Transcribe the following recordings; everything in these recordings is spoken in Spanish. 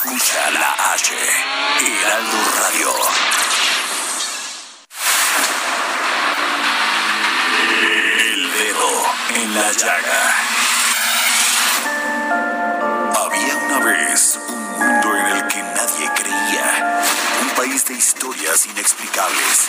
Escucha la H, Heraldo Radio. El dedo en la llaga. Había una vez un mundo en el que nadie creía. Un país de historias inexplicables.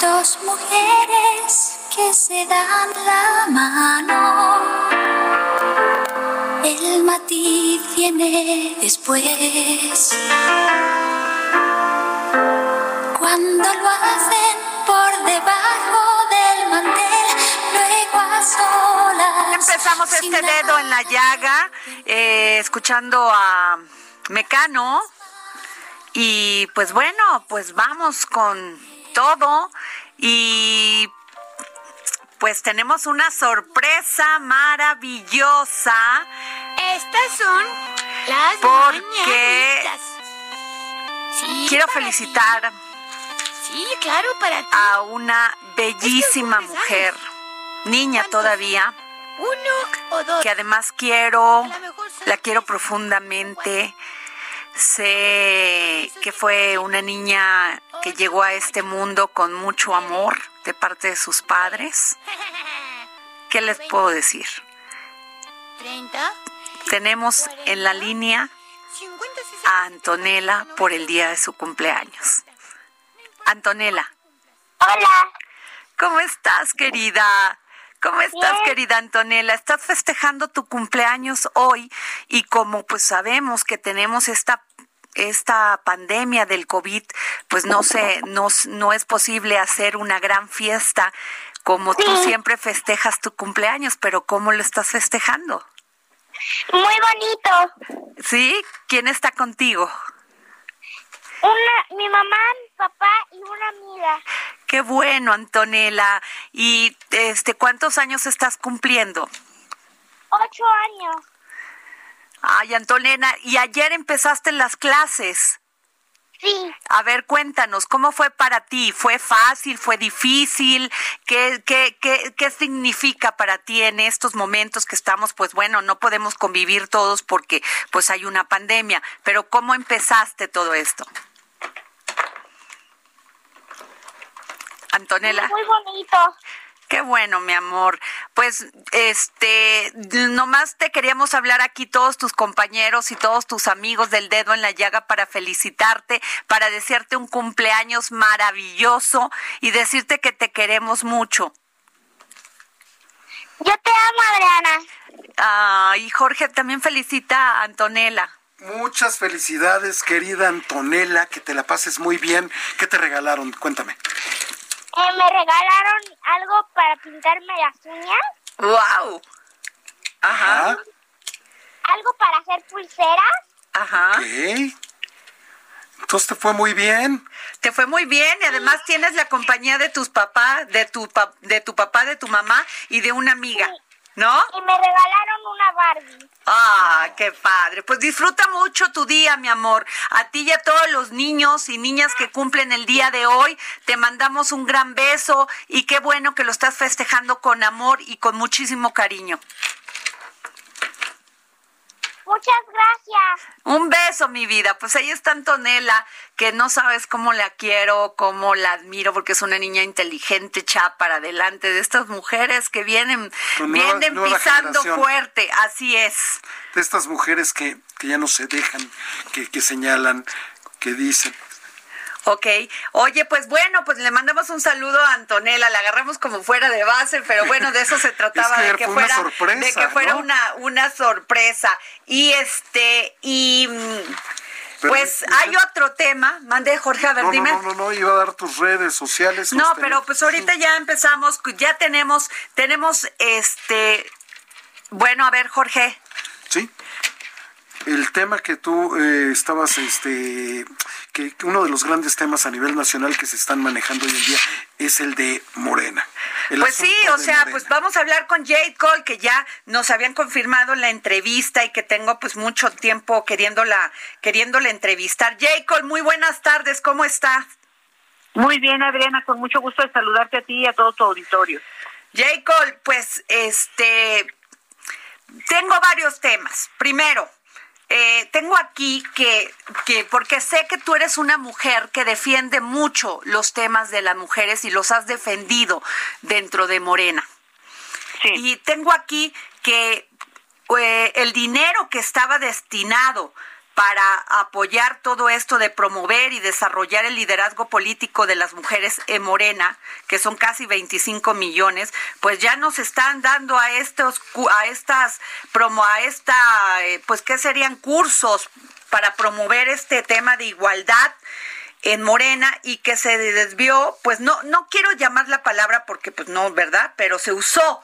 Dos mujeres que se dan la mano. El matiz viene después. Cuando lo hacen por debajo del mantel, luego a solas. Empezamos este dedo en la llaga, eh, escuchando a Mecano. Y pues bueno, pues vamos con todo. Y pues tenemos una sorpresa maravillosa. Estas son las Porque mañanitas. Sí, quiero felicitar Sí, claro, para ti. a una bellísima Es que, ¿cómo mujer, niña ¿Cuántos? todavía. Uno o dos. que además quiero, la quiero profundamente. Sé que fue una niña que llegó a este mundo con mucho amor de parte de sus padres. ¿Qué les puedo decir? 30, Tenemos en la línea 50, 60. a Antonella por el día de su cumpleaños. Antonella, Hola, ¿cómo estás, querida? ¿Cómo estás, querida Antonella? Estás festejando tu cumpleaños hoy y como pues sabemos que tenemos esta esta pandemia del COVID, pues no sé, no, no es posible hacer una gran fiesta como tú Sí. siempre festejas tu cumpleaños, pero ¿cómo lo estás festejando? muy bonito. ¿Sí? ¿Quién está contigo? Una, mi mamá, mi papá y una amiga. Qué bueno, Antonella. ¿Y este cuántos años estás cumpliendo? Ocho años. Ay, Antonella, y ayer empezaste las clases. Sí, A ver, cuéntanos, ¿cómo fue para ti? ¿Fue fácil? ¿Fue difícil? ¿Qué, qué, qué, qué significa para ti en estos momentos que estamos, pues bueno, no podemos convivir todos porque pues hay una pandemia, pero ¿cómo empezaste todo esto? Antonella. muy bonito. Qué bueno, mi amor. Pues, este, nomás te queríamos hablar aquí todos tus compañeros y todos tus amigos del dedo en la llaga para felicitarte, para desearte un cumpleaños maravilloso y decirte que te queremos mucho. Yo te amo, Adriana. Ah, y Jorge también felicita a Antonella. Muchas felicidades, querida Antonella, que te la pases muy bien. ¿Qué te regalaron? Cuéntame. Eh, me regalaron algo para pintarme las uñas, ¡Wow! Ajá, algo para hacer pulseras. ajá. ok. Entonces te fue muy bien. Te fue muy bien y además tienes la compañía de tus papás, de tu, pa- de tu papá, de tu mamá y de una amiga, ¿no? Y me regalaron una Barbie. Ah, qué padre. Pues disfruta mucho tu día, mi amor. A ti y a todos los niños y niñas que cumplen el día de hoy, te mandamos un gran beso y qué bueno que lo estás festejando con amor y con muchísimo cariño. Muchas gracias. Un beso, mi vida. Pues ahí está Antonella, que no sabes cómo la quiero, cómo la admiro, porque es una niña inteligente, echada para adelante, de estas mujeres que vienen, nueva- vienen nueva pisando generación. fuerte. Así es. De estas mujeres que, que ya no se dejan, que, que señalan, que dicen. Ok, oye, pues bueno, pues le mandamos un saludo a Antonella, la agarramos como fuera de base, pero bueno, de eso se trataba, Es que de que fuera, sorpresa, de que fuera ¿no? una, una sorpresa. Y este, y mm, pues hay otro tema, mande Jorge, a ver, No, dime. no, no, no, no, iba a dar tus redes sociales. No, tus pero pues ahorita ya empezamos, ya tenemos, tenemos este, bueno, a ver, Jorge. El tema que tú eh, estabas, este, que uno de los grandes temas a nivel nacional que se están manejando hoy en día es el de Morena. El Pues sí, o sea, Morena. pues vamos a hablar con Jade Cole, que ya nos habían confirmado la entrevista y que tengo pues mucho tiempo queriéndola, queriéndola entrevistar. Jade Cole, muy buenas tardes, ¿cómo está? Muy bien, Adriana, con mucho gusto de saludarte a ti y a todo tu auditorio. Jade Cole, pues este, tengo varios temas. Primero, eh, tengo aquí que, que, porque sé que tú eres una mujer que defiende mucho los temas de las mujeres y los has defendido dentro de Morena. Sí. Y tengo aquí que eh, el dinero que estaba destinado para apoyar todo esto de promover y desarrollar el liderazgo político de las mujeres en Morena, que son casi 25 millones, pues ya nos están dando a estos a estas promo a esta eh, pues qué serían cursos para promover este tema de igualdad en Morena y que se desvió, pues no no quiero llamar la palabra porque pues no, ¿verdad? Pero se usó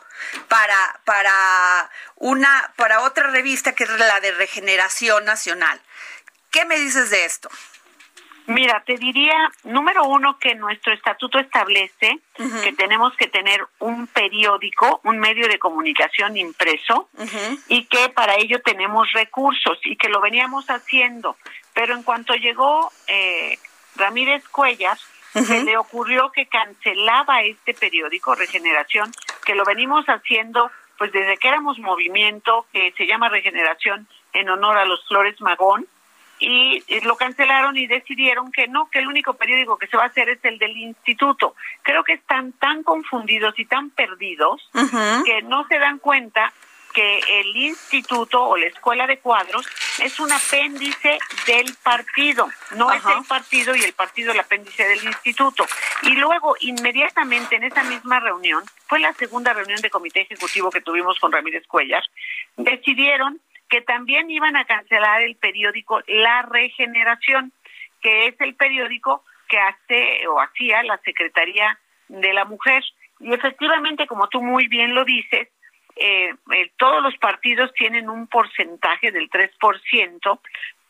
para para una para otra revista que es la de Regeneración Nacional. ¿Qué me dices de esto? Mira, te diría, número uno, que nuestro estatuto establece que tenemos que tener un periódico, un medio de comunicación impreso, y que para ello tenemos recursos y que lo veníamos haciendo. Pero en cuanto llegó eh, Ramírez Cuellar, se le ocurrió que cancelaba este periódico, Regeneración, que lo venimos haciendo pues desde que éramos movimiento, que se llama Regeneración en honor a los Flores Magón, y lo cancelaron y decidieron que no, que el único periódico que se va a hacer es el del instituto. Creo que están tan confundidos y tan perdidos que no se dan cuenta que el instituto o la escuela de cuadros es un apéndice del partido, no es el partido y el partido el apéndice del instituto. Y luego, inmediatamente en esa misma reunión, fue la segunda reunión de comité ejecutivo que tuvimos con Ramírez Cuellar, decidieron que también iban a cancelar el periódico La Regeneración, que es el periódico que hace o hacía la Secretaría de la Mujer. Y efectivamente, como tú muy bien lo dices, eh, eh, todos los partidos tienen un porcentaje del 3%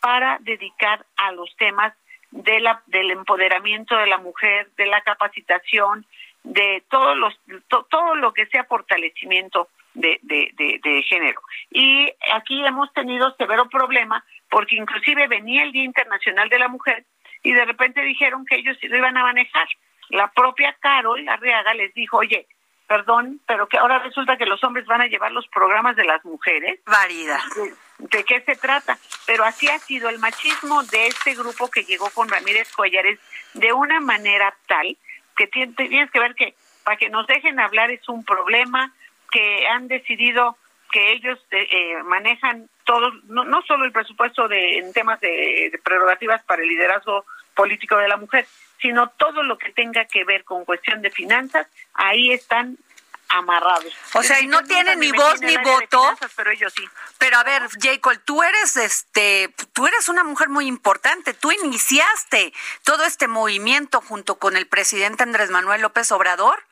para dedicar a los temas de la, del empoderamiento de la mujer, de la capacitación, de todos los, to- todo lo que sea fortalecimiento de, de, de, de género. Y aquí hemos tenido severo problema porque inclusive venía el Día Internacional de la Mujer y de repente dijeron que ellos lo iban a manejar. La propia Carol Arriaga les dijo, oye, perdón, pero que ahora resulta que los hombres van a llevar los programas de las mujeres. Variedad. ¿De, de qué se trata? Pero así ha sido el machismo de este grupo que llegó con Ramírez Collares de una manera tal que tien- tienes que ver que para que nos dejen hablar es un problema, que han decidido que ellos eh, eh, manejan todo, no, no solo el presupuesto de, en temas de, de prerrogativas para el liderazgo político de la mujer, sino todo lo que tenga que ver con cuestión de finanzas, ahí están amarrados. O sea, y no tienen ni voz ni voto. finanzas, pero ellos sí. Pero a ver, Jacob, tú eres este, tú eres una mujer muy importante. Tú iniciaste todo este movimiento junto con el presidente Andrés Manuel López Obrador.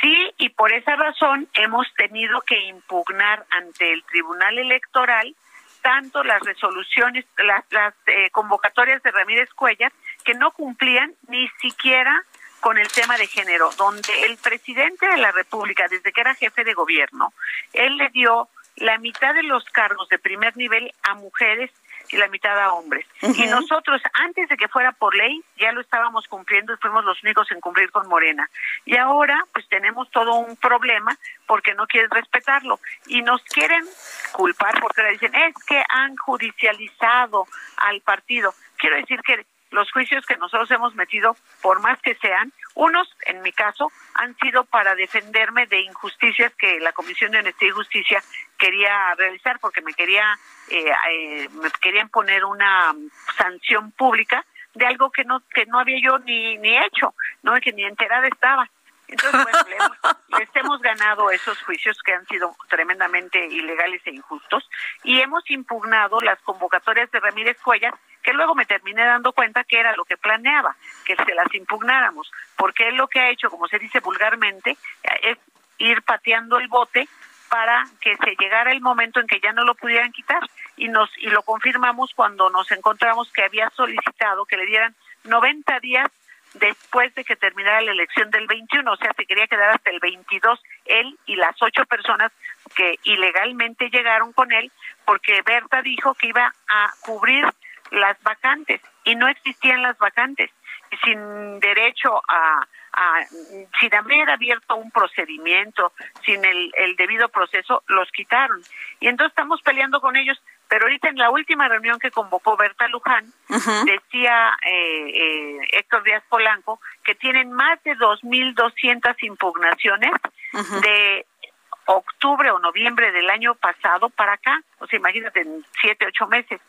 Sí, y por esa razón hemos tenido que impugnar ante el Tribunal Electoral tanto las resoluciones, las, las eh, convocatorias de Ramírez Cuellar, que no cumplían ni siquiera con el tema de género, donde el presidente de la República, desde que era jefe de gobierno, él le dio la mitad de los cargos de primer nivel a mujeres y la mitad a hombres. Y nosotros, antes de que fuera por ley, ya lo estábamos cumpliendo y fuimos los únicos en cumplir con Morena. Y ahora, pues tenemos todo un problema porque no quieren respetarlo. Y nos quieren culpar porque le dicen, es que han judicializado al partido. Quiero decir que los juicios que nosotros hemos metido, por más que sean, unos, en mi caso, han sido para defenderme de injusticias que la Comisión de Honestidad y Justicia quería realizar, porque me quería, eh, eh, me querían poner una sanción pública de algo que no que no había yo ni ni hecho, no que ni enterada estaba. Entonces, bueno, le hemos, les hemos ganado esos juicios que han sido tremendamente ilegales e injustos y hemos impugnado las convocatorias de Ramírez Cuellar que luego me terminé dando cuenta que era lo que planeaba, que se las impugnáramos, porque él lo que ha hecho, como se dice vulgarmente, es ir pateando el bote para que se llegara el momento en que ya no lo pudieran quitar. Y nos y lo confirmamos cuando nos encontramos que había solicitado que le dieran 90 días después de que terminara la elección del 21, o sea, se quería quedar hasta el 22 él y las ocho personas que ilegalmente llegaron con él, porque Berta dijo que iba a cubrir las vacantes y no existían las vacantes sin derecho a, a sin haber abierto un procedimiento, sin el, el debido proceso, los quitaron. Y entonces estamos peleando con ellos, pero ahorita en la última reunión que convocó Berta Luján, decía eh, eh, Héctor Díaz Polanco que tienen más de 2.200 impugnaciones de octubre o noviembre del año pasado para acá, o sea, imagínate, en siete, ocho meses.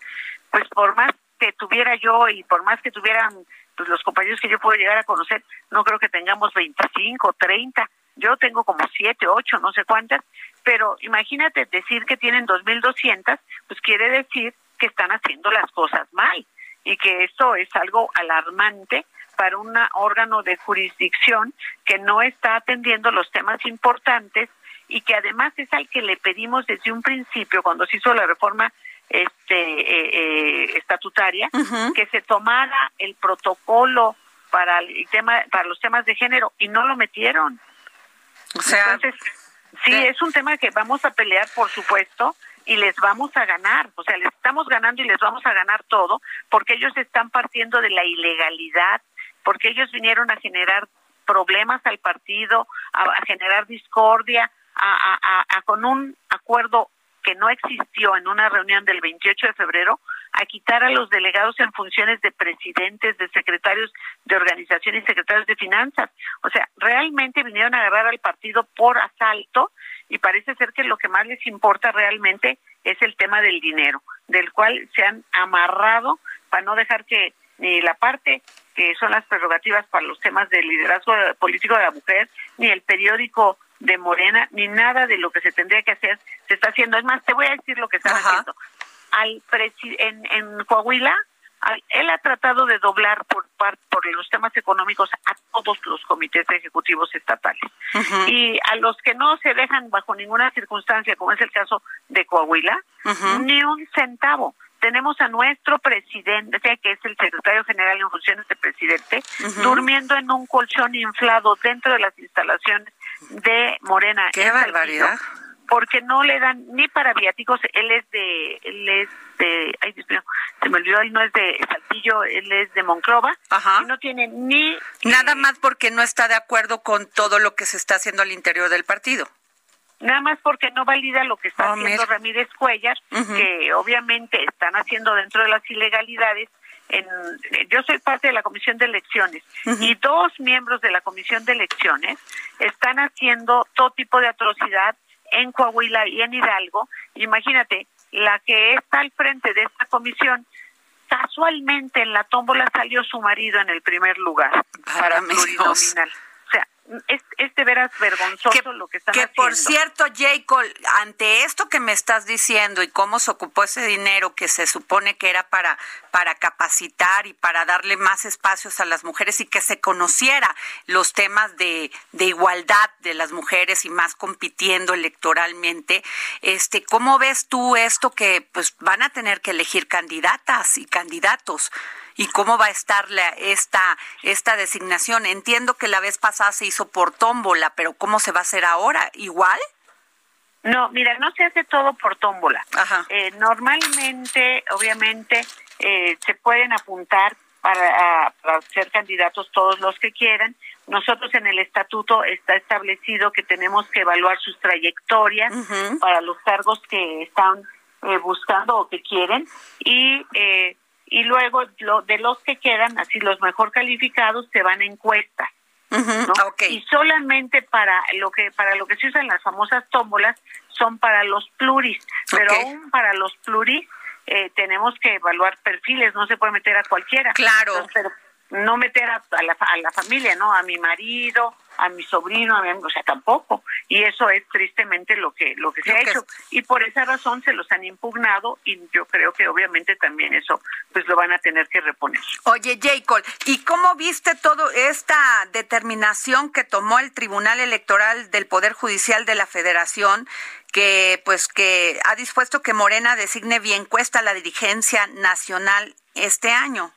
Pues por más que tuviera yo y por más que tuvieran pues, los compañeros que yo puedo llegar a conocer, no creo que tengamos 25, 30, yo tengo como 7, 8, no sé cuántas, pero imagínate decir que tienen 2.200, pues quiere decir que están haciendo las cosas mal y que esto es algo alarmante para un órgano de jurisdicción que no está atendiendo los temas importantes y que además es al que le pedimos desde un principio, cuando se hizo la reforma este eh, eh, estatutaria que se tomara el protocolo para el tema para los temas de género y no lo metieron. O sea entonces sí es un tema que vamos a pelear por supuesto y les vamos a ganar, o sea, les estamos ganando y les vamos a ganar todo, porque ellos están partiendo de la ilegalidad, porque ellos vinieron a generar problemas al partido, a, generar discordia, a, a, con un acuerdo que no existió en una reunión del 28 de febrero a quitar a los delegados en funciones de presidentes, de secretarios de organización y secretarios de finanzas. O sea, realmente vinieron a agarrar al partido por asalto y parece ser que lo que más les importa realmente es el tema del dinero, del cual se han amarrado para no dejar que ni la parte que son las prerrogativas para los temas del liderazgo político de la mujer, ni el periódico de Morena, ni nada de lo que se tendría que hacer se está haciendo. Es más, te voy a decir lo que están haciendo. Al en, en Coahuila, él ha tratado de doblar por, por los temas económicos a todos los comités ejecutivos estatales. Y a los que no se dejan bajo ninguna circunstancia, como es el caso de Coahuila, ni un centavo tenemos a nuestro presidente, que es el secretario general en funciones de presidente, durmiendo en un colchón inflado dentro de las instalaciones de Morena. ¡Qué barbaridad! Porque no le dan ni para viáticos, él es de, él es de, ay Dios mío, se me olvidó, él no es de Saltillo, él es de Monclova, y no tiene ni... Nada más porque no está de acuerdo con todo lo que se está haciendo al interior del partido nada más porque no valida lo que está oh, haciendo Ramírez Cuellar, que obviamente están haciendo dentro de las ilegalidades. En, yo soy parte de la Comisión de Elecciones y dos miembros de la Comisión de Elecciones están haciendo todo tipo de atrocidad en Coahuila y en Hidalgo. Imagínate, la que está al frente de esta comisión casualmente en la tómbola salió su marido en el primer lugar para plurinominal es, es de veras vergonzoso lo que están que haciendo. por cierto, Jacob, ante esto que me estás diciendo y cómo se ocupó ese dinero que se supone que era para, para capacitar y para darle más espacios a las mujeres y que se conociera los temas de, de igualdad de las mujeres y más compitiendo electoralmente, este, ¿cómo ves tú esto que pues van a tener que elegir candidatas y candidatos? Y cómo va a estar la, esta, esta designación. Entiendo que la vez pasada se hizo por tómbola, pero ¿cómo se va a hacer ahora? ¿Igual? No, mira, no se hace todo por tómbola. Ajá. Eh, normalmente, obviamente, eh, se pueden apuntar para, a- para ser candidatos todos los que quieran. Nosotros en el estatuto está establecido que tenemos que evaluar sus trayectorias para los cargos que están eh, buscando o que quieren y eh, y luego lo, de los que quedan, así los mejor calificados, se van a encuestas. Y solamente para lo que para lo que se usan las famosas tómbolas son para los pluris, pero Ok. aún para los pluris eh, tenemos que evaluar perfiles, no se puede meter a cualquiera. Claro. Entonces, pero no meter a, a la, a la familia, ¿no? A mi marido, a mi sobrino, a mi, o sea, tampoco. Y eso es tristemente lo que lo que se Lo ha que hecho. es- Y por esa razón se los han impugnado y yo creo que obviamente también eso pues lo van a tener que reponer. Oye, Jacob, ¿y cómo viste todo esta determinación que tomó el Tribunal Electoral del Poder Judicial de la Federación, que pues que ha dispuesto que Morena designe bien cuesta la dirigencia nacional este año?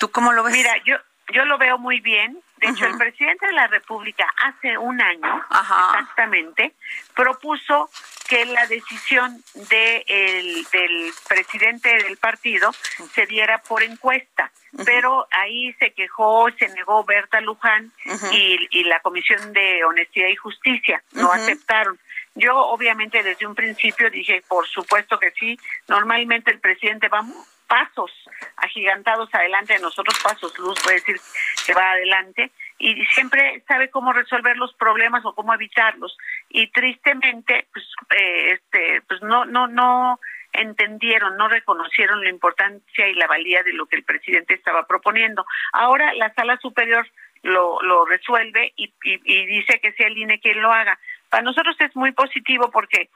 ¿Tú cómo lo ves? Mira, yo yo lo veo muy bien. De hecho, el presidente de la República hace un año Ajá. exactamente propuso que la decisión de el- del presidente del partido se diera por encuesta, pero ahí se quejó, se negó Berta Luján y, y la Comisión de Honestidad y Justicia no aceptaron. Yo obviamente desde un principio dije, por supuesto que sí, normalmente el presidente va pasos agigantados adelante de nosotros, pasos luz, voy a decir que va adelante, y siempre sabe cómo resolver los problemas o cómo evitarlos. Y tristemente, pues, eh, este, pues no, no, no entendieron, no reconocieron la importancia y la valía de lo que el presidente estaba proponiendo. Ahora la sala superior lo, lo resuelve y, y, y dice que sea el INE quien lo haga. Para nosotros es muy positivo porque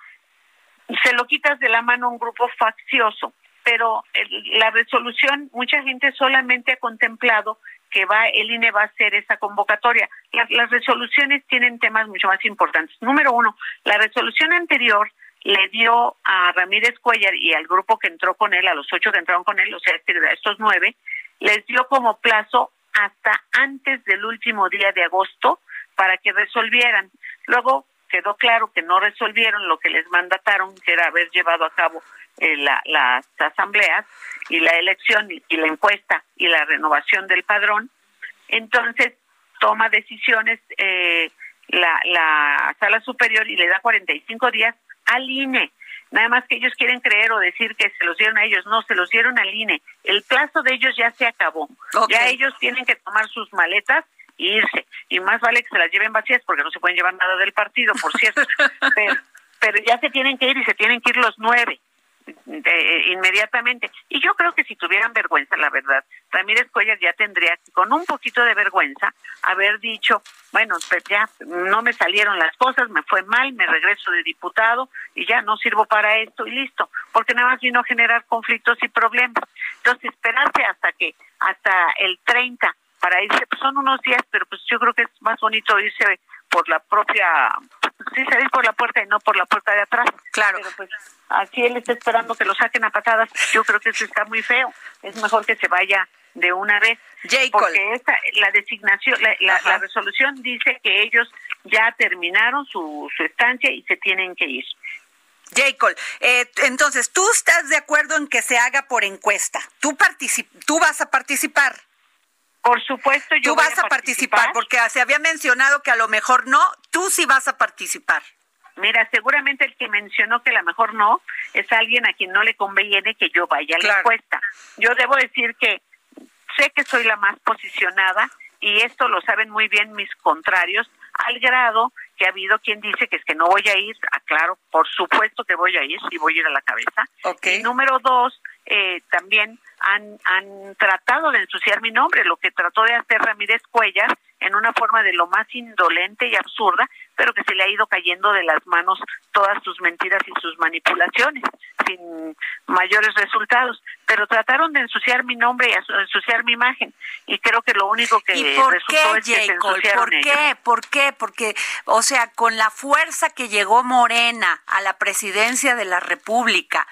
se lo quitas de la mano a un grupo faccioso, pero la resolución, mucha gente solamente ha contemplado que va el INE va a hacer esa convocatoria. Las, las resoluciones tienen temas mucho más importantes. Número uno, la resolución anterior le dio a Ramírez Cuellar y al grupo que entró con él, a los ocho que entraron con él, o sea, estos nueve, les dio como plazo hasta antes del último día de agosto para que resolvieran. Luego quedó claro que no resolvieron lo que les mandataron, que era haber llevado a cabo eh, la- las asambleas y la elección y, y la encuesta y la renovación del padrón. Entonces toma decisiones eh, la, la sala superior y le da 45 días al INE. Nada más que ellos quieren creer o decir que se los dieron a ellos. No, se los dieron al INE. El plazo de ellos ya se acabó. Ya ellos tienen que tomar sus maletas irse. Y más vale que se las lleven vacías porque no se pueden llevar nada del partido, por cierto. pero, pero ya se tienen que ir y se tienen que ir los nueve de- inmediatamente. Y yo creo que si tuvieran vergüenza, la verdad, Ramírez Cuellar ya tendría que, con un poquito de vergüenza, haber dicho, bueno, pues ya no me salieron las cosas, me fue mal, me regreso de diputado y ya no sirvo para esto y listo, porque nada más vino a generar conflictos y problemas. Entonces, esperarse hasta que, hasta el 30 para irse, pues son unos días, pero pues yo creo que es más bonito irse por la propia, sí, salir por la puerta y no por la puerta de atrás. Claro. Pero pues así él está esperando que lo saquen a patadas. Yo creo que eso está muy feo. Es mejor que se vaya de una vez. Jacob. Porque esta, la designación, la, la- Ajá. la resolución dice que ellos ya terminaron su, su estancia y se tienen que ir. Jacob, eh, entonces, ¿tú estás de acuerdo en que se haga por encuesta? ¿Tú, particip- tú vas a participar? Por supuesto, yo Tú voy vas a participar, porque se había mencionado que a lo mejor no, tú sí vas a participar. Mira, seguramente el que mencionó que a lo mejor no es alguien a quien no le conviene que yo vaya a la Claro. encuesta. Yo debo decir que sé que soy la más posicionada y esto lo saben muy bien mis contrarios, al grado que ha habido quien dice que es que no voy a ir, aclaro, por supuesto que voy a ir, y voy a ir a la cabeza. Ok. Y número dos, eh, también han, han tratado de ensuciar mi nombre, lo que trató de hacer Ramírez Cuellar en una forma de lo más indolente y absurda, pero que se le ha ido cayendo de las manos todas sus mentiras y sus manipulaciones, sin mayores resultados. Pero trataron de ensuciar mi nombre y ensuciar mi imagen, y creo que lo único que ¿Y por resultó qué, es que Jacob? ¿Por ellos. qué? ¿Por qué? Porque, o sea, con la fuerza que llegó Morena a la presidencia de la República,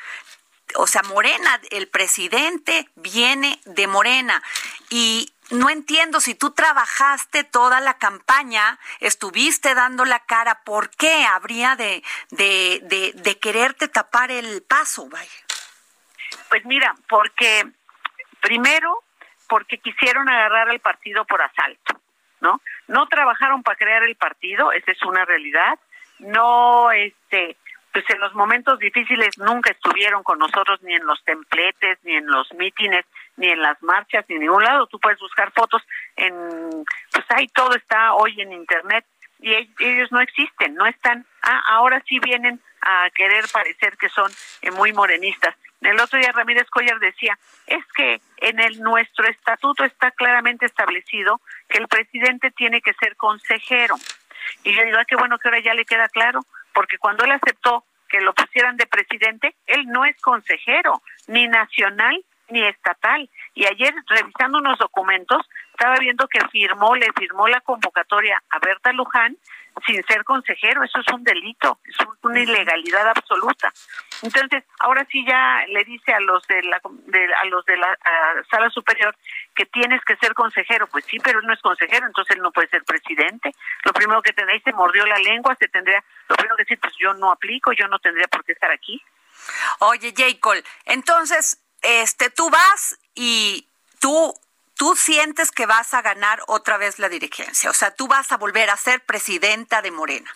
o sea, Morena, el presidente viene de Morena y no entiendo si tú trabajaste toda la campaña, estuviste dando la cara, ¿por qué habría de, de, de, quererte tapar el paso? Vaya. Pues mira, porque primero, porque quisieron agarrar al partido por asalto, ¿no? No trabajaron para crear el partido, esa es una realidad. No, este, pues en los momentos difíciles nunca estuvieron con nosotros ni en los templetes, ni en los mítines, ni en las marchas, ni en ningún lado. Tú puedes buscar fotos en, pues ahí todo está hoy en internet y ellos no existen, no están. Ah, ahora sí vienen a querer parecer que son eh, muy morenistas. El otro día Ramírez Collar decía, es que en el nuestro estatuto está claramente establecido que el presidente tiene que ser consejero. Y yo digo, ah, qué bueno que ahora ya le queda claro, porque cuando él aceptó que lo pusieran de presidente, él no es consejero, ni nacional ni estatal. Y ayer, revisando unos documentos, estaba viendo que firmó, le firmó la convocatoria a Berta Luján sin ser consejero. Eso es un delito, es una ilegalidad absoluta. Entonces, ahora sí ya le dice a los de la, de, a los de la sala superior que tienes que ser consejero. Pues sí, pero él no es consejero, entonces él no puede ser presidente. Lo primero que tendría, se mordió la lengua, se tendría, lo primero que decir, pues yo no aplico, yo no tendría por qué estar aquí. Oye, Jacob, entonces, este, tú vas y tú tú sientes que vas a ganar otra vez la dirigencia, o sea, tú vas a volver a ser presidenta de Morena.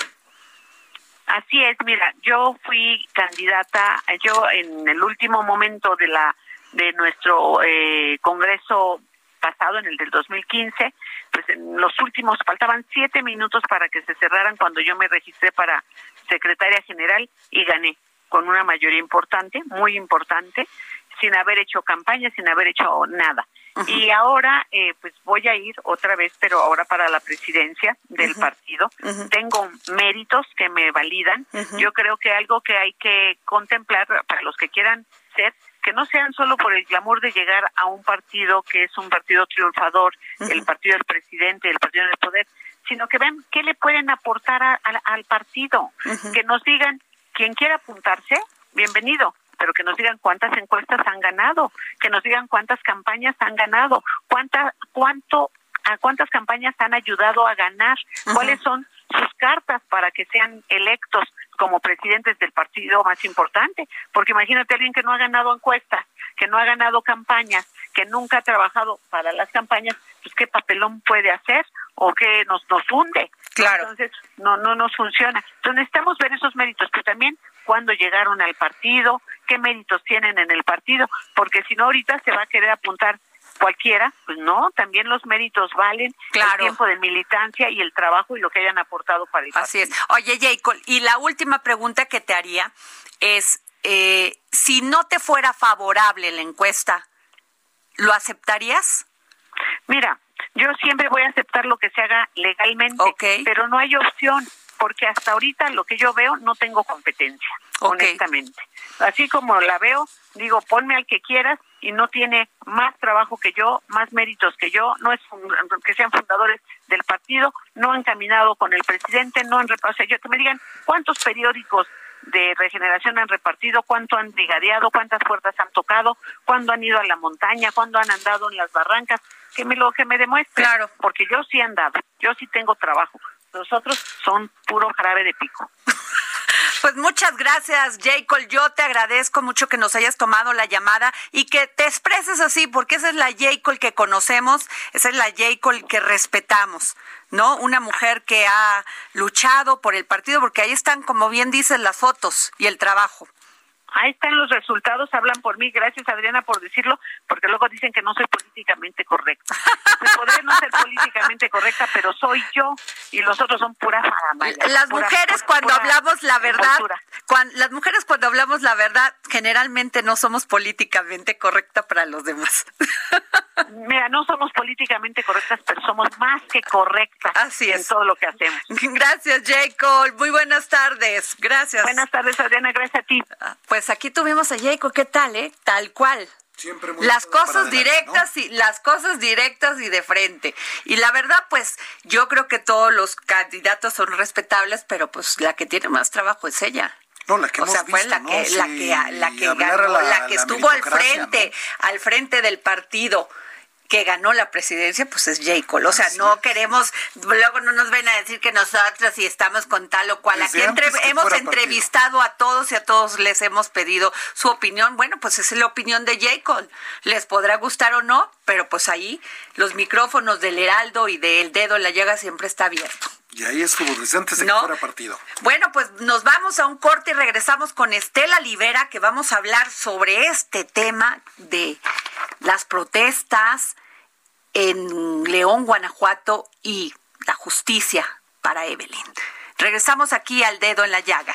Así es, mira, yo fui candidata, yo en el último momento de la de nuestro eh, congreso pasado, en el del 2015, pues en los últimos faltaban siete minutos para que se cerraran cuando yo me registré para secretaria general y gané con una mayoría importante, muy importante, sin haber hecho campaña, sin haber hecho nada. Y ahora, eh, pues voy a ir otra vez, pero ahora para la presidencia del partido. Tengo méritos que me validan. Yo creo que algo que hay que contemplar para los que quieran ser, que no sean solo por el glamour de llegar a un partido que es un partido triunfador, el partido del presidente, el partido del poder, sino que vean qué le pueden aportar al partido, que nos digan, quien quiera apuntarse, bienvenido pero que nos digan cuántas encuestas han ganado, que nos digan cuántas campañas han ganado, cuánta, cuánto, a cuántas campañas han ayudado a ganar, cuáles son sus cartas para que sean electos como presidentes del partido más importante, porque imagínate alguien que no ha ganado encuestas, que no ha ganado campañas, que nunca ha trabajado para las campañas, pues qué papelón puede hacer o qué nos nos hunde. Claro. Entonces, no no nos funciona. Entonces necesitamos ver esos méritos, pero también cuándo llegaron al partido, qué méritos tienen en el partido, porque si no ahorita se va a querer apuntar cualquiera, pues no, también los méritos valen, claro. el tiempo de militancia y el trabajo y lo que hayan aportado para el partido. Así es. Oye, Jacob, y la última pregunta que te haría es, eh, si no te fuera favorable la encuesta, ¿lo aceptarías? Mira, yo siempre voy a aceptar lo que se haga legalmente, okay. pero no hay opción porque hasta ahorita lo que yo veo no tengo competencia, okay. honestamente. Así como la veo, digo, ponme al que quieras y no tiene más trabajo que yo, más méritos que yo, no es que sean fundadores del partido, no han caminado con el presidente, no han o sea, yo que me digan cuántos periódicos de regeneración han repartido, cuánto han brigadeado, cuántas puertas han tocado, cuándo han ido a la montaña, cuándo han andado en las barrancas, que me lo que me demuestre, claro. porque yo sí he andado, yo sí tengo trabajo, los otros son puro jarabe de pico. Pues muchas gracias, Jacob. Yo te agradezco mucho que nos hayas tomado la llamada y que te expreses así, porque esa es la Jacob que conocemos, esa es la Jacob que respetamos, ¿no? Una mujer que ha luchado por el partido, porque ahí están, como bien dices, las fotos y el trabajo. Ahí están los resultados, hablan por mí. Gracias, Adriana, por decirlo, porque luego dicen que no soy políticamente correcta. Podré no ser políticamente correcta, pero soy yo y los otros son pura faramaya. Las pura, mujeres pura, cuando pura hablamos la verdad, cuando, las mujeres cuando hablamos la verdad, generalmente no somos políticamente correctas para los demás. Mira, no somos políticamente correctas, pero somos más que correctas Así en es. todo lo que hacemos. Gracias, Jacob. Muy buenas tardes. Gracias. Buenas tardes, Adriana. Gracias a ti. Pues aquí tuvimos a Jacob. ¿Qué tal, eh? Tal cual. Siempre muy las cosas adelante, directas y las cosas directas y de frente. Y la verdad, pues yo creo que todos los candidatos son respetables, pero pues la que tiene más trabajo es ella. No, la que o hemos sea, fue visto, la ¿no? que, la que, la ganó, la- la que estuvo al frente, ¿no? al frente del partido. Que ganó la presidencia, pues es J. Cole. O sea, no queremos, luego no nos ven a decir que nosotros si estamos con tal o cual. Desde Aquí entre- que hemos entrevistado a todos y a todos les hemos pedido su opinión. Bueno, pues es la opinión de J. Cole. Les podrá gustar o no, pero pues ahí los micrófonos del Heraldo y del Dedo en la Llaga siempre está abierto. Y ahí estuvo desde antes de No. que fuera partido. Bueno, pues nos vamos a un corte y regresamos con Estela Libera, que vamos a hablar sobre este tema de las protestas en León, Guanajuato y la justicia para Evelyn. Regresamos aquí al dedo en la llaga.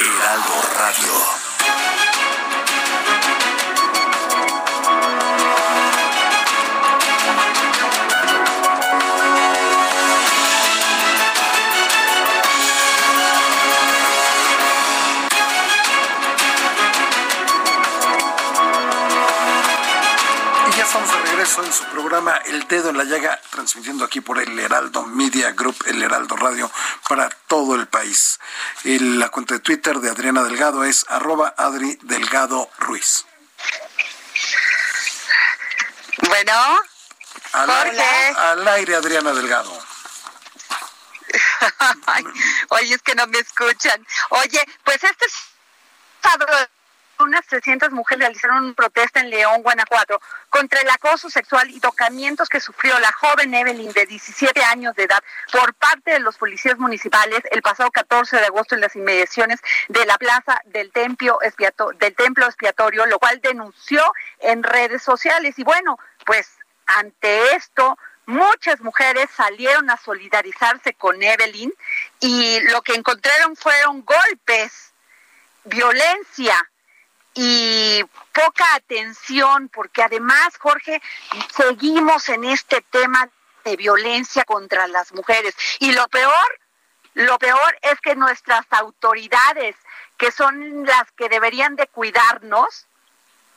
Heraldo regreso en su programa El Dedo en la Llaga, transmitiendo aquí por el Heraldo Media Group, el Heraldo Radio, para todo el país. El- la cuenta de Twitter de Adriana Delgado es arroba Adri Delgado Ruiz. Bueno, Al, Jorge. al aire, Adriana Delgado. Ay, oye, es que no me escuchan. Oye, pues este sábado unas 300 mujeres realizaron una protesta en León, Guanajuato, contra el acoso sexual y tocamientos que sufrió la joven Evelyn de 17 años de edad por parte de los policías municipales el pasado 14 de agosto en las inmediaciones de la plaza del templo, expiato- del templo expiatorio, lo cual denunció en redes sociales. Y bueno, pues ante esto, muchas mujeres salieron a solidarizarse con Evelyn y lo que encontraron fueron golpes, violencia y poca atención, porque además, Jorge, seguimos en este tema de violencia contra las mujeres. Y lo peor, lo peor es que nuestras autoridades, que son las que deberían de cuidarnos,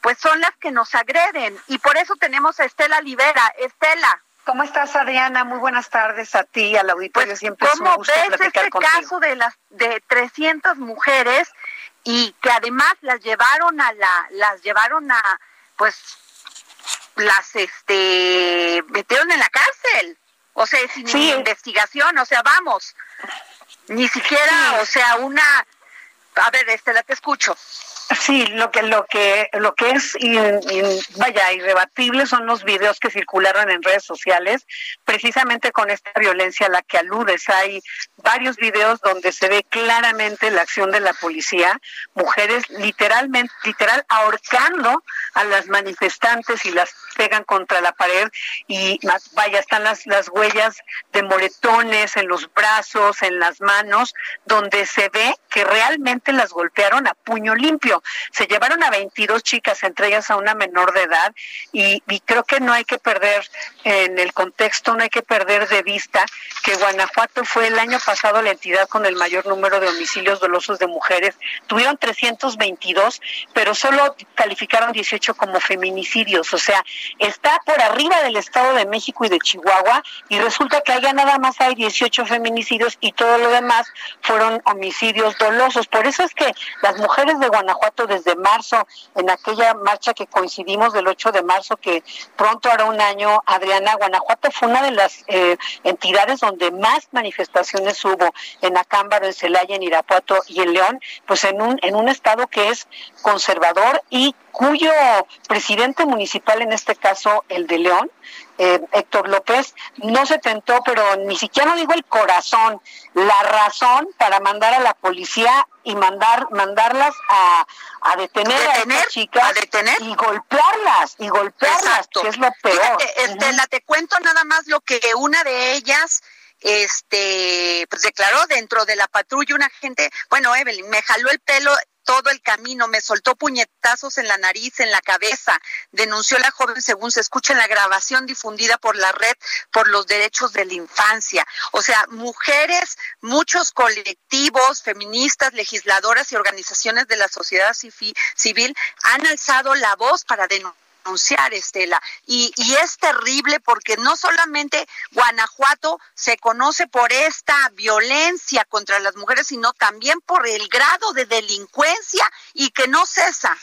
pues son las que nos agreden. Y por eso tenemos a Estela Libera. Estela. ¿Cómo estás, Adriana? Muy buenas tardes a ti, al auditorio. Siempre es un ¿Cómo gusto ves platicar este contigo. caso de las de 300 mujeres y que además las llevaron a la las llevaron a pues las este metieron en la cárcel? O sea, sin Sí. investigación, o sea, vamos. Ni siquiera, o sea, una a ver, Estela, te escucho. Sí, lo que lo que lo que es vaya irrebatible son los videos que circularon en redes sociales, precisamente con esta violencia a la que aludes. Hay varios videos donde se ve claramente la acción de la policía, mujeres literalmente literal ahorcando a las manifestantes y las pegan contra la pared y vaya están las las huellas de moretones en los brazos, en las manos, donde se ve que realmente las golpearon a puño limpio. Se llevaron a 22 chicas, entre ellas a una menor de edad, y, y creo que no hay que perder en el contexto, no hay que perder de vista que Guanajuato fue el año pasado la entidad con el mayor número de homicidios dolosos de mujeres. Tuvieron 322, pero solo calificaron 18 como feminicidios. O sea, está por arriba del Estado de México y de Chihuahua, y resulta que allá nada más hay 18 feminicidios y todo lo demás fueron homicidios dolosos. Por eso es que las mujeres de Guanajuato Desde marzo, en aquella marcha que coincidimos del 8 de marzo, que pronto hará un año, Adriana, Guanajuato fue una de las eh, entidades donde más manifestaciones hubo en Acámbaro, en Celaya, en Irapuato y en León, pues en un, en un estado que es conservador y cuyo presidente municipal, en este caso el de León, eh, Héctor López, no se tentó, pero ni siquiera no digo el corazón, la razón para mandar a la policía y mandar mandarlas a, a detener, a estas chicas y golpearlas y golpearlas, que es lo peor. Estela, te cuento nada más lo que una de ellas este pues declaró dentro de la patrulla una gente, bueno, Evelyn, me jaló el pelo todo el camino, me soltó puñetazos en la nariz, en la cabeza, denunció la joven según se escucha en la grabación difundida por la red por los derechos de la infancia. O sea, mujeres, muchos colectivos, feministas, legisladoras y organizaciones de la sociedad civil han alzado la voz para denunciar denunciar, Estela. Y, y es terrible porque no solamente Guanajuato se conoce por esta violencia contra las mujeres, sino también por el grado de delincuencia y que no cesa.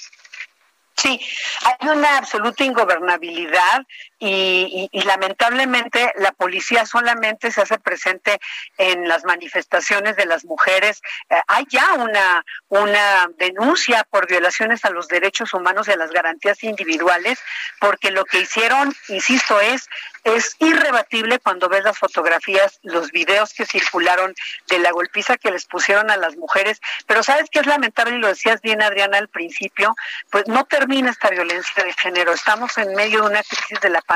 Sí, hay una absoluta ingobernabilidad y, lamentablemente la policía solamente se hace presente en las manifestaciones de las mujeres. Eh, hay ya una, una denuncia por violaciones a los derechos humanos y a las garantías individuales, porque lo que hicieron, insisto, es es irrebatible cuando ves las fotografías, los videos que circularon de la golpiza que les pusieron a las mujeres. Pero sabes que es lamentable, y lo decías bien Adriana al principio, pues no termina esta violencia de género. Estamos en medio de una crisis de la pandemia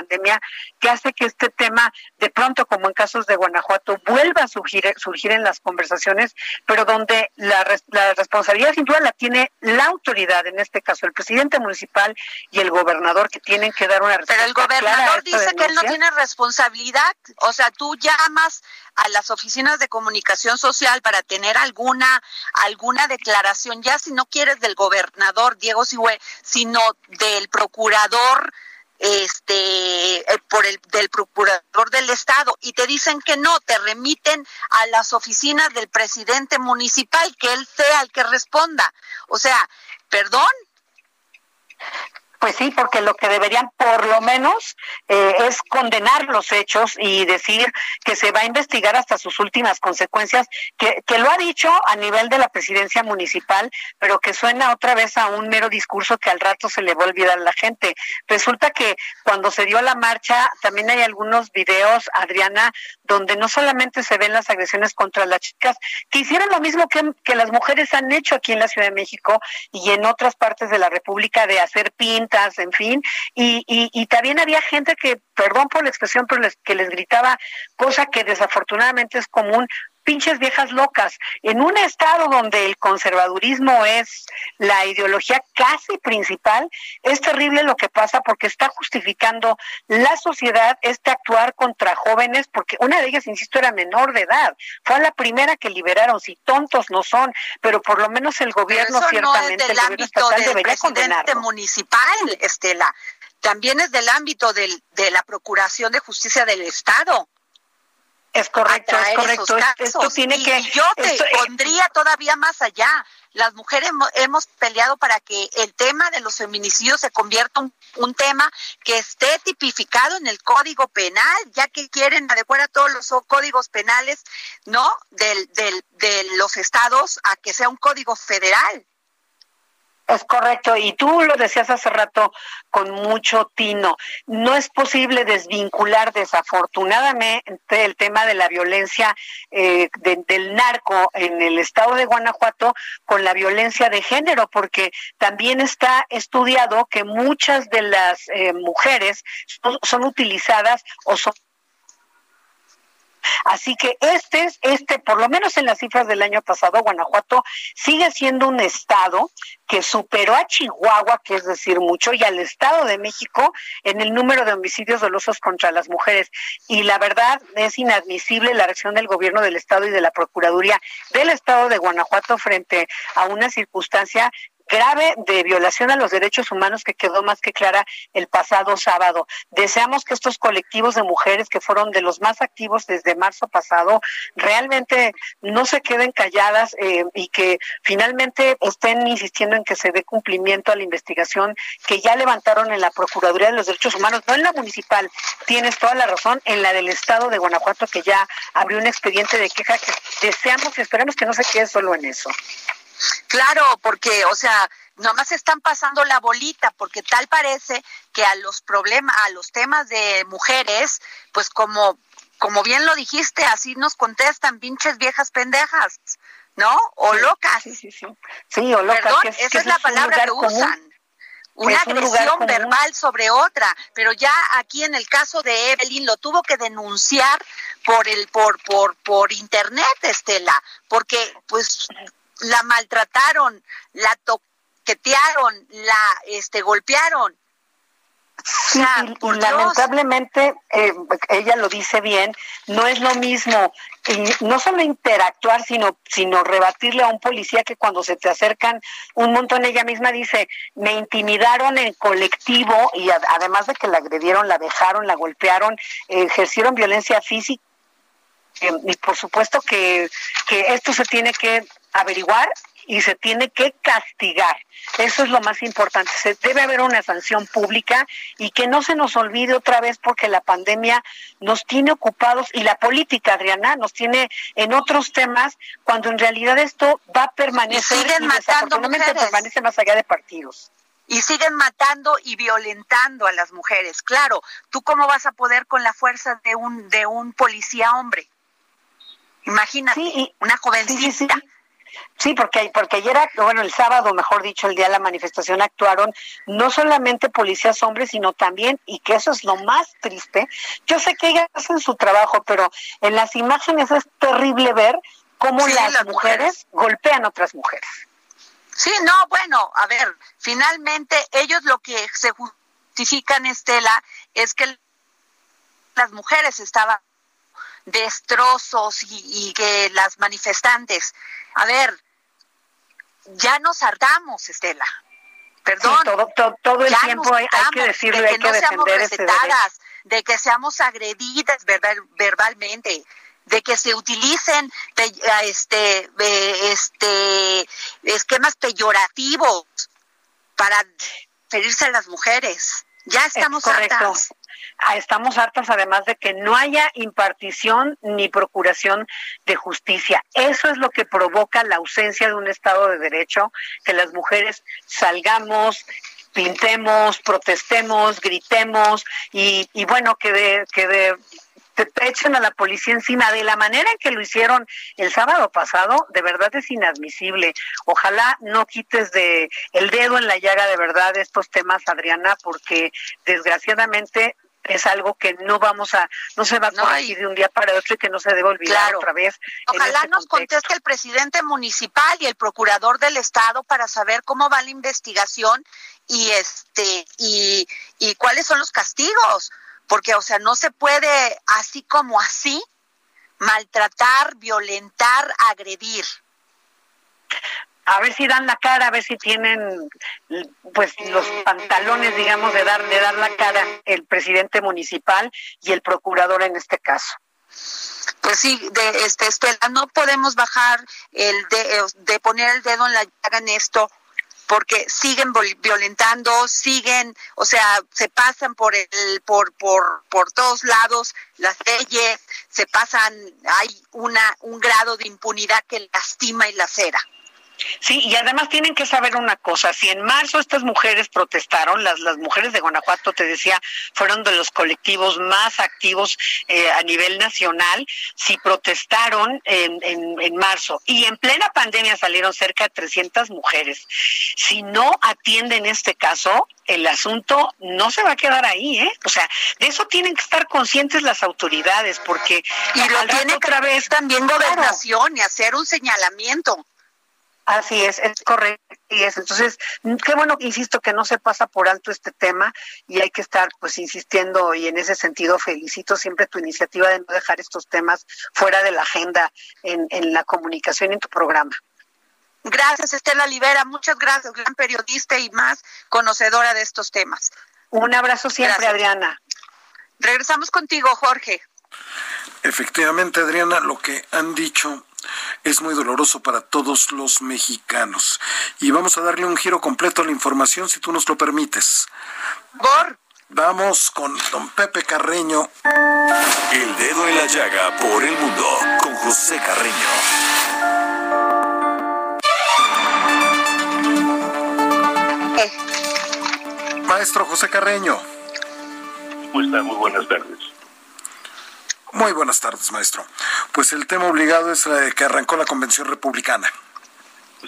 que hace que este tema, de pronto, como en casos de Guanajuato, vuelva a surgir, surgir en las conversaciones, pero donde la, la responsabilidad sin duda la tiene la autoridad, en este caso el presidente municipal y el gobernador, que tienen que dar una respuesta. Pero el gobernador dice que él no tiene responsabilidad. O sea, tú llamas a las oficinas de comunicación social para tener alguna alguna declaración, ya si no quieres del gobernador Diego Sigüe, sino del procurador este eh, por el del procurador del estado y te dicen que no, te remiten a las oficinas del presidente municipal, que él sea el que responda. O sea, perdón, pues sí, porque lo que deberían por lo menos eh, es condenar los hechos y decir que se va a investigar hasta sus últimas consecuencias, que, que lo ha dicho a nivel de la presidencia municipal, pero que suena otra vez a un mero discurso que al rato se le va a olvidar a la gente. Resulta que cuando se dio la marcha, también hay algunos videos, Adriana, donde no solamente se ven las agresiones contra las chicas, que hicieron lo mismo que, que las mujeres han hecho aquí en la Ciudad de México y en otras partes de la República de hacer pin en fin, y, y, también había gente que, perdón por la expresión, pero que les gritaba, cosa que desafortunadamente es común, pinches viejas locas. En un estado donde el conservadurismo es la ideología casi principal, es terrible lo que pasa porque está justificando la sociedad este actuar contra jóvenes, porque una de ellas, insisto, era menor de edad. Fue la primera que liberaron, si tontos no son, pero por lo menos el gobierno ciertamente, el gobierno estatal debería condenarlo. municipal, Estela. También es del ámbito del, de la Procuración de Justicia del Estado. Es correcto, es correcto. Esto tiene y que. Yo te esto, pondría todavía más allá. Las mujeres hemos peleado para que el tema de los feminicidios se convierta un, un tema que esté tipificado en el Código Penal, ya que quieren adecuar a todos los códigos penales, ¿no? Del, del, de los estados a que sea un código federal. Es correcto, y tú lo decías hace rato con mucho tino. No es posible desvincular desafortunadamente el tema de la violencia eh, de, del narco en el estado de Guanajuato con la violencia de género, porque también está estudiado que muchas de las eh, mujeres son, son utilizadas o son Así que este es, este, por lo menos en las cifras del año pasado, Guanajuato sigue siendo un estado que superó a Chihuahua, que es decir mucho, y al Estado de México en el número de homicidios dolosos contra las mujeres. Y la verdad es inadmisible la reacción del gobierno del Estado y de la Procuraduría del Estado de Guanajuato frente a una circunstancia grave de violación a los derechos humanos que quedó más que clara el pasado sábado. Deseamos que estos colectivos de mujeres que fueron de los más activos desde marzo pasado realmente no se queden calladas eh, y que finalmente estén insistiendo en que se dé cumplimiento a la investigación que ya levantaron en la Procuraduría de los Derechos Humanos, no en la municipal, tienes toda la razón, en la del Estado de Guanajuato que ya abrió un expediente de queja que deseamos y esperamos que no se quede solo en eso. Claro, porque, o sea, nomás están pasando la bolita, porque tal parece que a los problemas, a los temas de mujeres, pues como, como bien lo dijiste, así nos contestan, pinches viejas pendejas, ¿no? O locas. Sí, sí, sí. Sí, o locas. Perdón, que esa que es la palabra que común. usan. Una Es un agresión verbal sobre otra, pero ya aquí en el caso de Evelyn lo tuvo que denunciar por el por por por internet, Estela, porque pues la maltrataron, la toquetearon, la este golpearon. Sí, y- y, lamentablemente, eh, ella lo dice bien, no es lo mismo, y no solo interactuar, sino, sino rebatirle a un policía que cuando se te acercan un montón, ella misma dice, me intimidaron en colectivo y además de que la agredieron, la dejaron, la golpearon, eh, ejercieron violencia física. Eh, y por supuesto que, que esto se tiene que averiguar y se tiene que castigar. Eso es lo más importante. Se debe haber una sanción pública y que no se nos olvide otra vez porque la pandemia nos tiene ocupados y la política, Adriana, nos tiene en otros temas cuando en realidad esto va a permanecer Y siguen matando desafortunadamente mujeres. permanece más allá de partidos. y siguen matando y violentando a las mujeres. Claro, ¿tú cómo vas a poder con la fuerza de un de un policía hombre? Imagínate, Sí, y- una jovencita. sí, sí. Sí, porque, porque ayer, bueno, el sábado, mejor dicho, el día de la manifestación actuaron no solamente policías hombres, sino también, y que eso es lo más triste, yo sé que ellas hacen su trabajo, pero en las imágenes es terrible ver cómo Sí, las, las mujeres, golpean a otras mujeres. Sí, no, bueno, a ver, finalmente ellos lo que se justifican, Estela, es que las mujeres estaban destrozos y, y que las manifestantes, a ver, ya nos hartamos, Estela. Perdón. Sí, todo, todo, todo el tiempo hay, hay que decirlo, de hay que que no seamos defender recetadas, de que seamos agredidas verbal- verbalmente, de que se utilicen pe- este este esquemas peyorativos para referirse a las mujeres. Ya estamos Es correcto. hartas. Ah, Estamos hartas además de que no haya impartición ni procuración de justicia. Eso es lo que provoca la ausencia de un Estado de Derecho, que las mujeres salgamos, pintemos, protestemos, gritemos y, y bueno, que de, que de echen a la policía encima de la manera en que lo hicieron el sábado pasado, de verdad es inadmisible. Ojalá no quites de el dedo en la llaga de verdad estos temas, Adriana, porque desgraciadamente es algo que no vamos a, no se va a corregir de un día para otro y que no se debe olvidar Claro. otra vez. Ojalá este nos contexto. conteste el presidente municipal y el procurador del estado para saber cómo va la investigación y este y, y cuáles son los castigos, porque o sea, no se puede así como así maltratar, violentar, agredir. a ver si dan la cara, a ver si tienen pues los pantalones, digamos, de dar de dar la cara el presidente municipal y el procurador en este caso. Pues sí, de este no podemos bajar el de, de poner el dedo en la llaga en esto porque siguen violentando, siguen, o sea, se pasan por el por por por todos lados las leyes, se pasan, hay una un grado de impunidad que lastima y lacera. Sí, y además tienen que saber una cosa, si en marzo estas mujeres protestaron, las, las mujeres de Guanajuato, te decía, fueron de los colectivos más activos eh, a nivel nacional, si protestaron en, en, en marzo y en plena pandemia salieron cerca de 300 mujeres, si no atienden este caso, el asunto no se va a quedar ahí, ¿eh? O sea, de eso tienen que estar conscientes las autoridades, porque Y lo tiene que otra vez también Claro. gobernación y hacer un señalamiento. Así es, es correcto. Y es. Entonces, qué bueno que insisto que no se pasa por alto este tema y hay que estar pues insistiendo y en ese sentido felicito siempre tu iniciativa de no dejar estos temas fuera de la agenda en, en la comunicación y en tu programa. Gracias, Estela Libera. Muchas gracias, gran periodista y más conocedora de estos temas. Un abrazo siempre, Gracias. Adriana. Regresamos contigo, Jorge. Efectivamente, Adriana, lo que han dicho es muy doloroso para todos los mexicanos. Y vamos a darle un giro completo a la información, si tú nos lo permites. Por. Vamos con don Pepe Carreño. El dedo en la llaga por el mundo con José Carreño. Maestro José Carreño. ¿Cómo está? Muy buenas tardes. Muy buenas tardes, maestro. Pues el tema obligado es eh, que arrancó la convención republicana.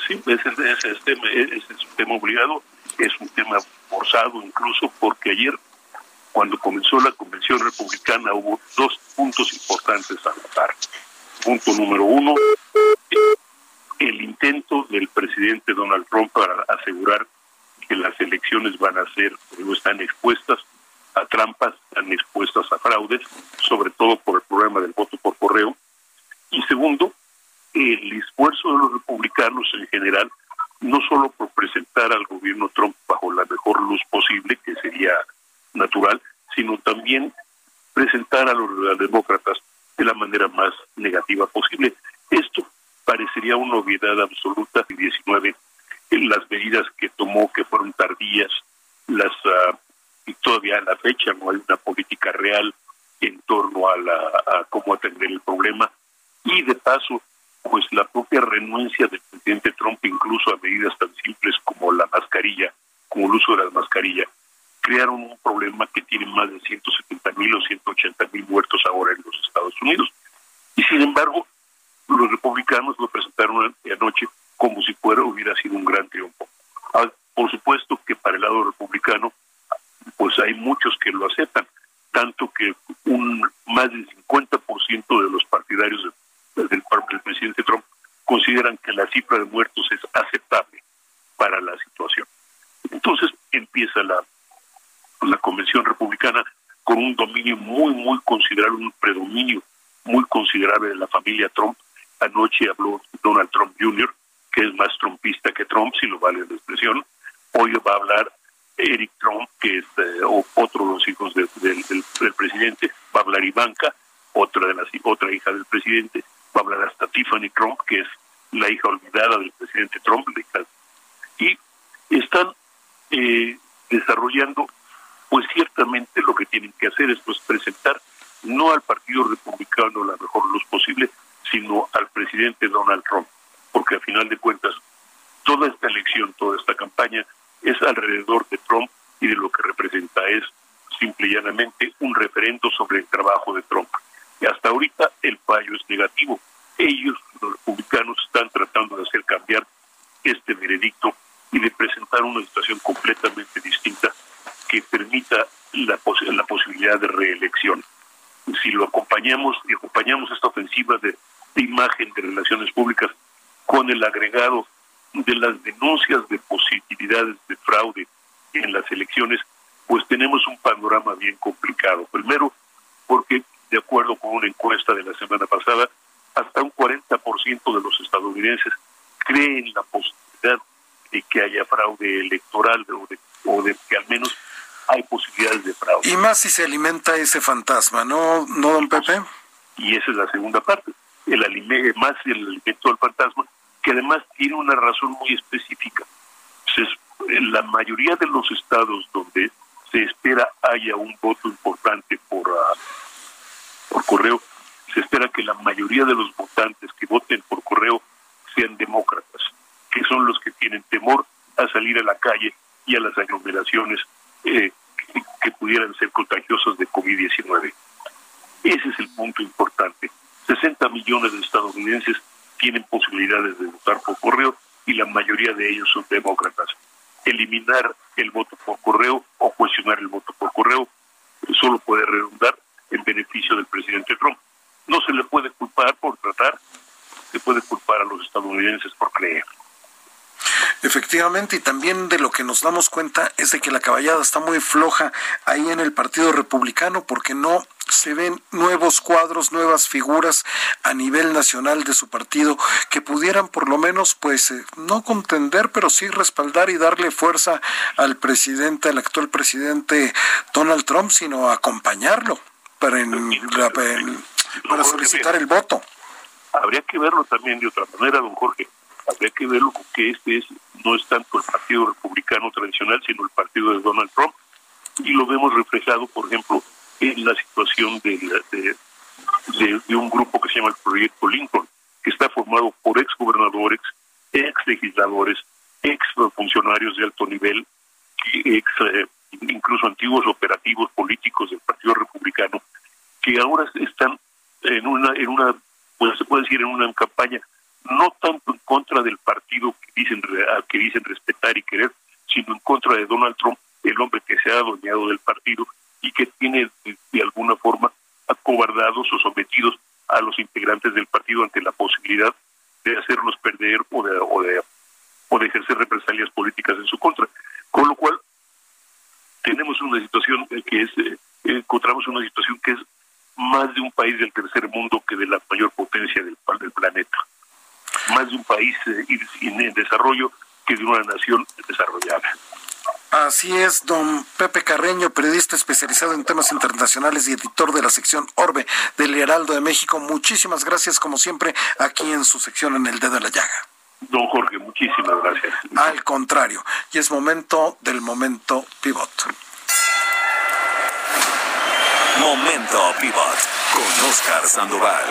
Sí, ese, ese es, tema, ese es un tema obligado, es un tema forzado incluso porque ayer, cuando comenzó la convención republicana, hubo dos puntos importantes a notar. Punto número uno, el intento del presidente Donald Trump para asegurar que las elecciones van a ser, o están expuestas a trampas, están expuestas a fraudes, sobre todo por el problema del voto por correo. Y segundo, el esfuerzo de los republicanos en general, no solo por presentar al gobierno Trump bajo la mejor luz posible, que sería natural, sino también presentar a los demócratas de la manera más negativa posible. Esto parecería una obviedad absoluta de 19 en las medidas que tomó que fueron tardías, las uh, y todavía a la fecha no hay una política real en torno a, la, a cómo atender el problema y de paso pues la propia renuncia del presidente Trump incluso a medidas tan simples como la mascarilla, como el uso de la mascarilla, crearon un problema que tiene más de 170 mil o 180 mil muertos ahora en los Estados Unidos. Y sin embargo, los republicanos lo presentaron anoche como si fuera hubiera sido un gran triunfo. Ah, por supuesto que para el lado republicano, pues hay muchos que lo aceptan, tanto que un más del 50% de los partidarios de, del, del presidente Trump consideran que la cifra de muertos es aceptable para la situación. Entonces empieza la, la convención republicana con un dominio muy, muy considerable, un predominio muy considerable de la familia Trump. Anoche habló Donald Trump Jr., que es más trumpista que Trump, si lo vale la expresión. Hoy va a hablar Eric Trump, que es eh, otro de los hijos de, de, del, del, presidente, va a hablar Ivanka, otra de las otra hija del presidente, va a hablar hasta Tiffany Trump, que es la hija olvidada del presidente Trump, y están eh, desarrollando, pues ciertamente lo que tienen que hacer es pues presentar no al Partido Republicano la mejor luz posible, sino al presidente Donald Trump, porque a final de cuentas toda esta elección, toda esta campaña es alrededor de Trump y de lo que representa es simple y llanamente un referendo sobre el trabajo de Trump. Y hasta ahorita el fallo es negativo. Ellos, los republicanos, están tratando de hacer cambiar este veredicto y de presentar una situación completamente distinta que permita la, pos la posibilidad de reelección. Si lo acompañamos y acompañamos esta ofensiva de imagen de relaciones públicas con el agregado de las denuncias de posibilidades de fraude en las elecciones, pues tenemos un panorama bien complicado. Primero, porque de acuerdo con una encuesta de la semana pasada, hasta un 40% de los estadounidenses creen la posibilidad de que haya fraude electoral o de, o de que al menos hay posibilidades de fraude. Y más si se alimenta ese fantasma, ¿no, no don Pepe? Y esa es la segunda parte, el alime más el alimento del fantasma, que además tiene una razón muy específica. La mayoría de los estados donde se espera haya un voto importante por, uh, por correo, se espera que la mayoría de los votantes que voten por correo sean demócratas, que son los que tienen temor a salir a la calle y a las aglomeraciones eh, que pudieran ser contagiosas de COVID-19. Ese es el punto importante. 60 millones de estadounidenses tienen posibilidades de votar por correo y la mayoría de ellos son demócratas. Eliminar el voto por correo o cuestionar el voto por correo solo puede redundar en beneficio del presidente Trump. No se le puede culpar por tratar, se puede culpar a los estadounidenses por creer. Efectivamente, y también de lo que nos damos cuenta es de que la caballada está muy floja ahí en el Partido Republicano porque no se ven nuevos cuadros, nuevas figuras a nivel nacional de su partido que pudieran por lo menos, pues, eh, no contender, pero sí respaldar y darle fuerza al presidente, al actual presidente Donald Trump, sino acompañarlo para, para solicitar el voto. Habría que verlo también de otra manera, don Jorge. Habría que verlo que este es no es tanto el Partido Republicano tradicional, sino el partido de Donald Trump. Y lo vemos reflejado, por ejemplo, en la situación de, de, un grupo que se llama el Proyecto Lincoln, que está formado por ex gobernadores, ex legisladores, ex funcionarios de alto nivel, ex eh, incluso antiguos operativos políticos del Partido Republicano, que ahora están en una, en una, pues se puede decir en una campaña no tanto en contra del partido que dicen que dicen respetar y querer, sino en contra de Donald Trump, el hombre que se ha adueñado del partido y que tiene de, alguna forma acobardados o sometidos a los integrantes del partido ante la posibilidad de hacerlos perder o de, o de, o de ejercer represalias políticas en su contra. Con lo cual, tenemos una situación que es, eh, encontramos una situación que es más de un país del tercer mundo que de la mayor potencia del, del planeta. Más de un país eh, en desarrollo que de una nación desarrollada. Así es, don Pepe Carreño, periodista especializado en temas internacionales y editor de la sección Orbe del Heraldo de México. Muchísimas gracias, como siempre, aquí en su sección en El Dedo de la Llaga. Don Jorge, muchísimas gracias. Al contrario, y es momento del momento pivot. Momento pivot con Oscar Sandoval.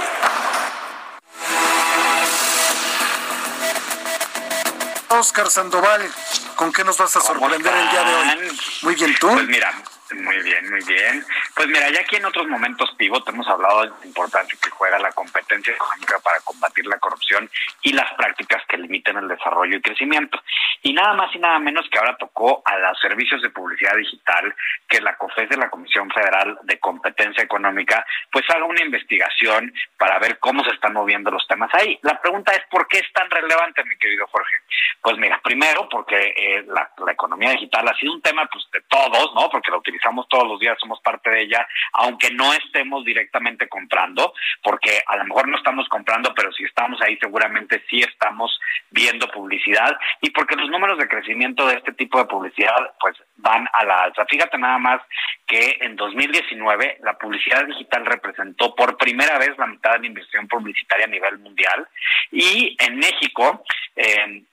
Oscar Sandoval, ¿con qué nos vas a sorprender el día de hoy? Muy bien, ¿tú? Pues mira, muy bien, muy bien. Pues mira, ya aquí en otros momentos pivot hemos hablado de la importancia que juega la competencia económica para combatir la corrupción y las prácticas que limiten el desarrollo y crecimiento. Y nada más y nada menos que ahora tocó a los servicios de publicidad digital que la COFES de la Comisión Federal de Competencia Económica pues haga una investigación para ver cómo se están moviendo los temas ahí. La pregunta es ¿por qué es tan relevante, mi querido Jorge? Pues mira, primero porque eh, la, la, economía digital ha sido un tema pues de todos, ¿no? Porque lo utilizamos utilizamos todos los días, somos parte de ella, aunque no estemos directamente comprando, porque a lo mejor no estamos comprando, pero si estamos ahí seguramente sí estamos viendo publicidad y porque los números de crecimiento de este tipo de publicidad pues van a la alza. Fíjate nada más que en 2019 la publicidad digital representó por primera vez la mitad de la inversión publicitaria a nivel mundial y en México eh,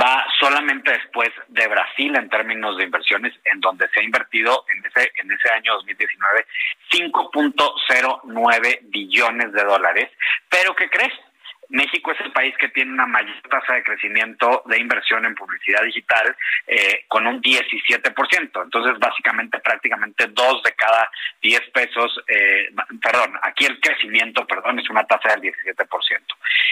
va solamente después de Brasil en términos de inversiones, en donde se ha invertido en ese, en ese año 2019 5.09 billones de dólares. Pero ¿qué crees? México es el país que tiene una mayor tasa de crecimiento de inversión en publicidad digital eh, con un 17%. Entonces, básicamente, prácticamente dos de cada 10 pesos, eh, perdón, aquí el crecimiento, perdón, es una tasa del 17%.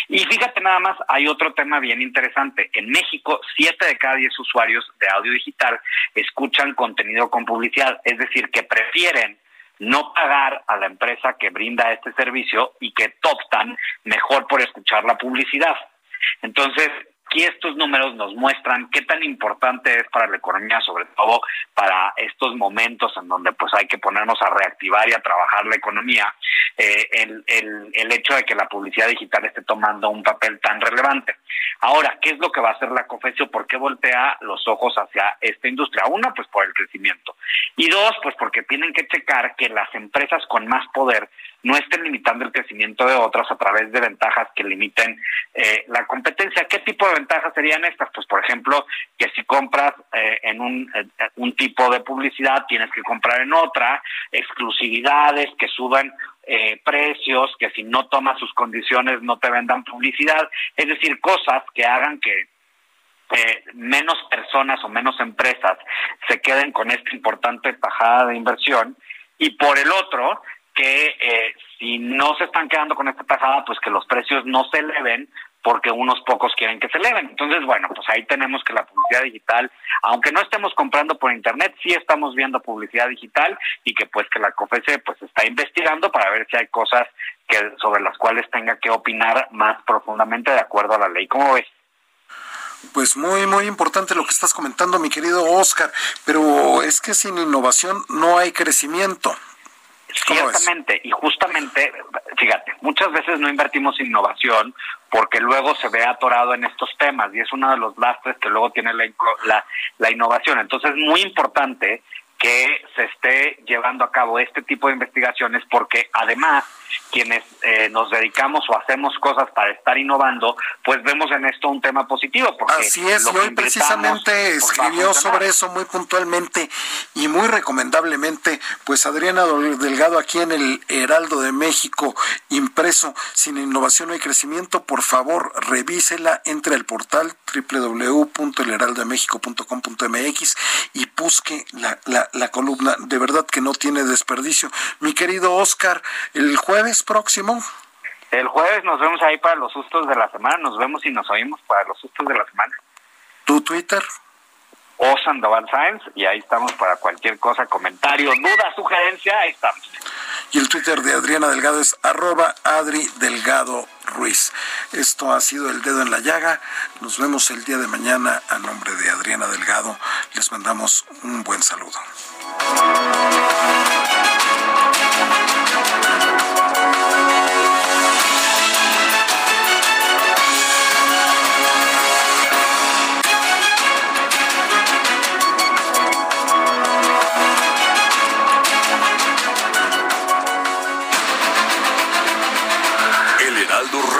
Y fíjate nada más, hay otro tema bien interesante. En México, 7 de cada 10 usuarios de audio digital escuchan contenido con publicidad, es decir, que prefieren no pagar a la empresa que brinda este servicio y que optan mejor por escuchar la publicidad. Entonces, aquí estos números nos muestran qué tan importante es para la economía, sobre todo para estos momentos en donde pues hay que ponernos a reactivar y a trabajar la economía, eh, el hecho de que la publicidad digital esté tomando un papel tan relevante. Ahora, ¿qué es lo que va a hacer la COFESIO? ¿Por qué voltea los ojos hacia esta industria? Una, pues por el crecimiento. Y dos, pues porque tienen que checar que las empresas con más poder no estén limitando el crecimiento de otras a través de ventajas que limiten eh, la competencia. ¿Qué tipo de ventajas serían estas? Pues, por ejemplo, que si compras eh, en un, eh, tipo de publicidad, tienes que comprar en otra, exclusividades que suban eh, precios, que si no tomas sus condiciones no te vendan publicidad, es decir, cosas que hagan que eh, menos personas o menos empresas se queden con esta importante tajada de inversión y por el otro que eh, si no se están quedando con esta tajada pues que los precios no se eleven porque unos pocos quieren que se eleven. Entonces, bueno, pues ahí tenemos que la publicidad digital, aunque no estemos comprando por internet, sí estamos viendo publicidad digital y que pues que la COFESE pues está investigando para ver si hay cosas que sobre las cuales tenga que opinar más profundamente de acuerdo a la ley. ¿Cómo ves? Pues muy, muy importante lo que estás comentando, mi querido Oscar, pero es que sin innovación no hay crecimiento. Ciertamente, y justamente, fíjate, muchas veces no invertimos innovación porque luego se ve atorado en estos temas y es uno de los lastres que luego tiene la, la, la innovación. Entonces es muy importante que se esté llevando a cabo este tipo de investigaciones porque además quienes eh, nos dedicamos o hacemos cosas para estar innovando, pues vemos en esto un tema positivo. Porque Así es, y hoy precisamente pues, escribió sobre eso muy puntualmente y muy recomendablemente, pues Adriana Delgado aquí en el Heraldo de México, impreso, sin innovación no hay crecimiento, por favor revísela, entre al portal www.elheraldodemexico.com.mx y busque la, la, la columna, de verdad que no tiene desperdicio. Mi querido Oscar, el jueves próximo. El jueves nos vemos ahí para los sustos de la semana, nos vemos y nos oímos para los sustos de la semana. ¿Tu Twitter? O Sandoval Science, y ahí estamos para cualquier cosa, comentario, duda, sugerencia, ahí estamos. Y el Twitter de Adriana Delgado es arroba Adri Delgado Ruiz. Esto ha sido El Dedo en la Llaga. Nos vemos el día de mañana a nombre de Adriana Delgado. Les mandamos un buen saludo.